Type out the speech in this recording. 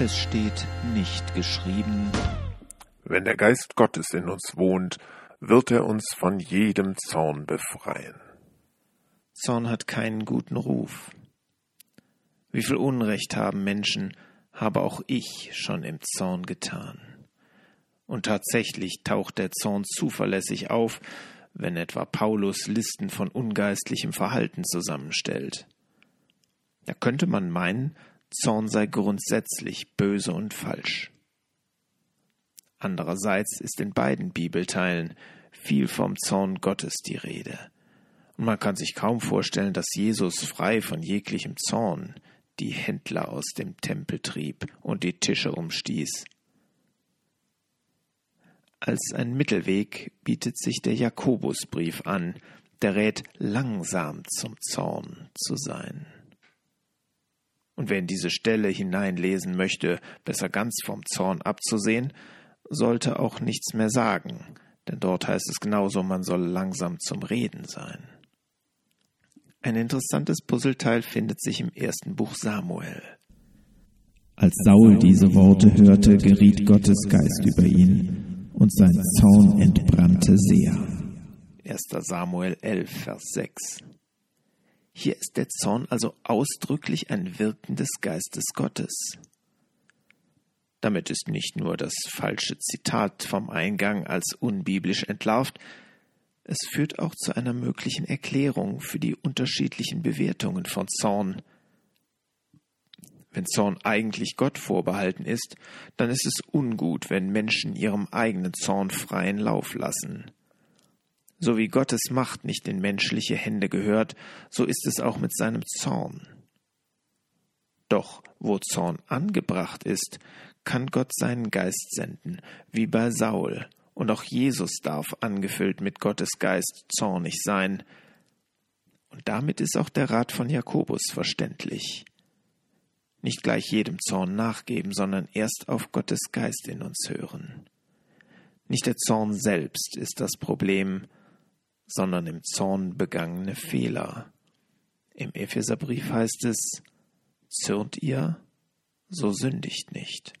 Es steht nicht geschrieben. Wenn der Geist Gottes in uns wohnt, wird er uns von jedem Zorn befreien. Zorn hat keinen guten Ruf. Wie viel Unrecht haben Menschen, habe auch ich schon im Zorn getan. Und tatsächlich taucht der Zorn zuverlässig auf, wenn etwa Paulus Listen von ungeistlichem Verhalten zusammenstellt. Da könnte man meinen, Zorn sei grundsätzlich böse und falsch. Andererseits ist in beiden Bibelteilen viel vom Zorn Gottes die Rede. Und man kann sich kaum vorstellen, dass Jesus frei von jeglichem Zorn die Händler aus dem Tempel trieb und die Tische umstieß. Als ein Mittelweg bietet sich der Jakobusbrief an, der rät, langsam zum Zorn zu sein. Und wer in diese Stelle hineinlesen möchte, besser ganz vom Zorn abzusehen, sollte auch nichts mehr sagen, denn dort heißt es genauso, man soll langsam zum Reden sein. Ein interessantes Puzzleteil findet sich im ersten Buch Samuel. Als Saul diese Worte hörte, geriet Gottes Geist über ihn, und sein Zorn entbrannte sehr. 1. Samuel 11, Vers 6. Hier ist der Zorn also ausdrücklich ein Wirken des Geistes Gottes. Damit ist nicht nur das falsche Zitat vom Eingang als unbiblisch entlarvt, es führt auch zu einer möglichen Erklärung für die unterschiedlichen Bewertungen von Zorn. Wenn Zorn eigentlich Gott vorbehalten ist, dann ist es ungut, wenn Menschen ihrem eigenen Zorn freien Lauf lassen. So wie Gottes Macht nicht in menschliche Hände gehört, so ist es auch mit seinem Zorn. Doch wo Zorn angebracht ist, kann Gott seinen Geist senden, wie bei Saul, und auch Jesus darf angefüllt mit Gottes Geist zornig sein. Und damit ist auch der Rat von Jakobus verständlich. Nicht gleich jedem Zorn nachgeben, sondern erst auf Gottes Geist in uns hören. Nicht der Zorn selbst ist das Problem, sondern im Zorn begangene Fehler. Im Epheserbrief heißt es, zürnt ihr, so sündigt nicht.